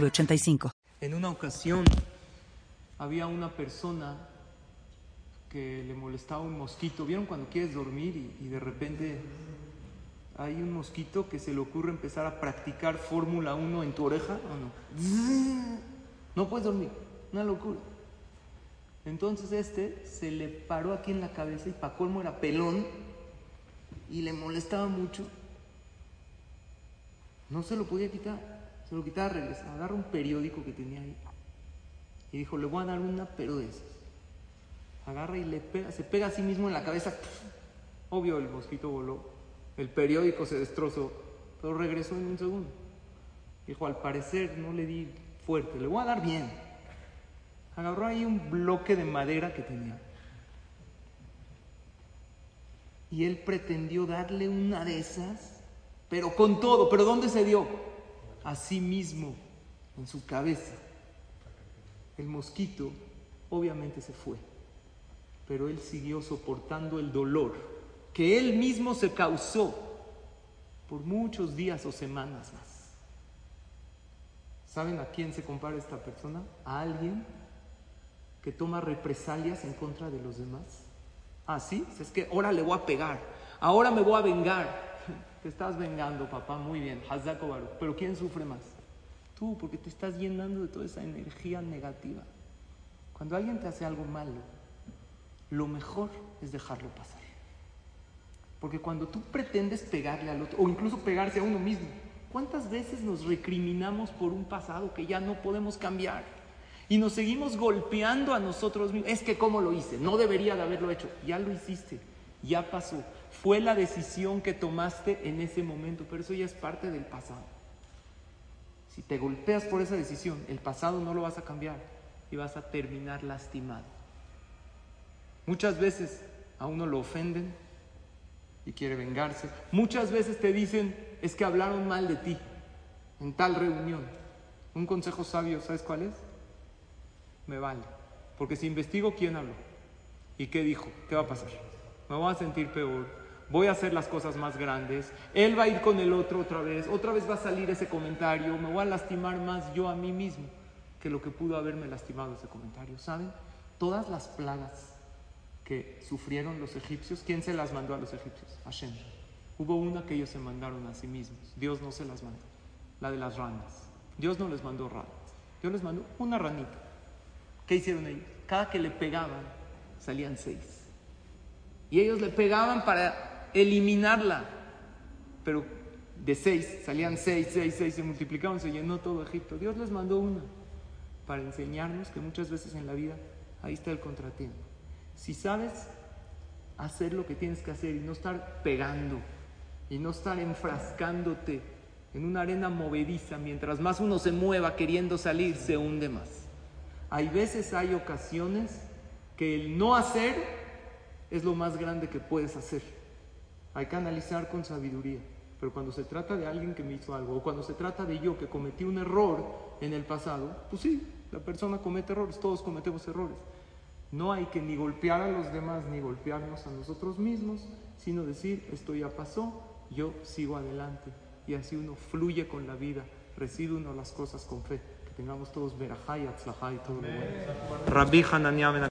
906985. En una ocasión había una persona que le molestaba un mosquito. ¿Vieron cuando quieres dormir y, y de repente hay un mosquito que se le ocurre empezar a practicar Fórmula 1 en tu oreja? ¿O no? No puedes dormir, una locura. Entonces este se le paró aquí en la cabeza y para colmo era pelón y le molestaba mucho. No se lo podía quitar, se lo quitaba, regresaba, agarra un periódico que tenía ahí y dijo, le voy a dar una, pero de esas. Agarra y le pega, se pega a sí mismo en la cabeza. Obvio, el mosquito voló, el periódico se destrozó, pero regresó en un segundo. Dijo, al parecer no le di fuerte, le voy a dar bien. Agarró ahí un bloque de madera que tenía. Y él pretendió darle una de esas, pero con todo. ¿Pero dónde se dio? A sí mismo, en su cabeza. El mosquito obviamente se fue, pero él siguió soportando el dolor que él mismo se causó por muchos días o semanas más. ¿Saben a quién se compara esta persona? A alguien que toma represalias en contra de los demás. Ah, sí, es que ahora le voy a pegar, ahora me voy a vengar. Te estás vengando, papá, muy bien, Hazako Baruch. Pero ¿quién sufre más? Tú, porque te estás llenando de toda esa energía negativa. Cuando alguien te hace algo malo, lo mejor es dejarlo pasar. Porque cuando tú pretendes pegarle al otro, o incluso pegarse a uno mismo, ¿cuántas veces nos recriminamos por un pasado que ya no podemos cambiar? Y nos seguimos golpeando a nosotros mismos. Es que cómo lo hice, no debería de haberlo hecho. Ya lo hiciste, ya pasó. Fue la decisión que tomaste en ese momento, pero eso ya es parte del pasado. Si te golpeas por esa decisión, el pasado no lo vas a cambiar y vas a terminar lastimado. Muchas veces a uno lo ofenden y quiere vengarse. Muchas veces te dicen, es que hablaron mal de ti en tal reunión. Un consejo sabio, ¿sabes cuál es? Me vale. Porque si investigo quién habló y qué dijo, ¿qué va a pasar? Me voy a sentir peor, voy a hacer las cosas más grandes, él va a ir con el otro otra vez, otra vez va a salir ese comentario, me voy a lastimar más yo a mí mismo que lo que pudo haberme lastimado ese comentario. ¿Saben? Todas las plagas que sufrieron los egipcios, ¿quién se las mandó a los egipcios? Hashem. Hubo una que ellos se mandaron a sí mismos, Dios no se las mandó, la de las ranas. Dios no les mandó ranas, Dios les mandó una ranita. ¿Qué hicieron ellos? Cada que le pegaban, salían seis. Y ellos le pegaban para eliminarla. Pero de seis, salían seis, seis, seis, se multiplicaban, se llenó todo Egipto. Dios les mandó una para enseñarnos que muchas veces en la vida ahí está el contratiempo. Si sabes hacer lo que tienes que hacer y no estar pegando y no estar enfrascándote en una arena movediza, mientras más uno se mueva queriendo salir, se hunde más. Hay veces, hay ocasiones que el no hacer es lo más grande que puedes hacer. Hay que analizar con sabiduría. Pero cuando se trata de alguien que me hizo algo, o cuando se trata de yo que cometí un error en el pasado, pues sí, la persona comete errores, todos cometemos errores. No hay que ni golpear a los demás, ni golpearnos a nosotros mismos, sino decir, esto ya pasó, yo sigo adelante. Y así uno fluye con la vida, recibe uno las cosas con fe. Que tengamos todos verajá y atzlajá y todo lo bueno.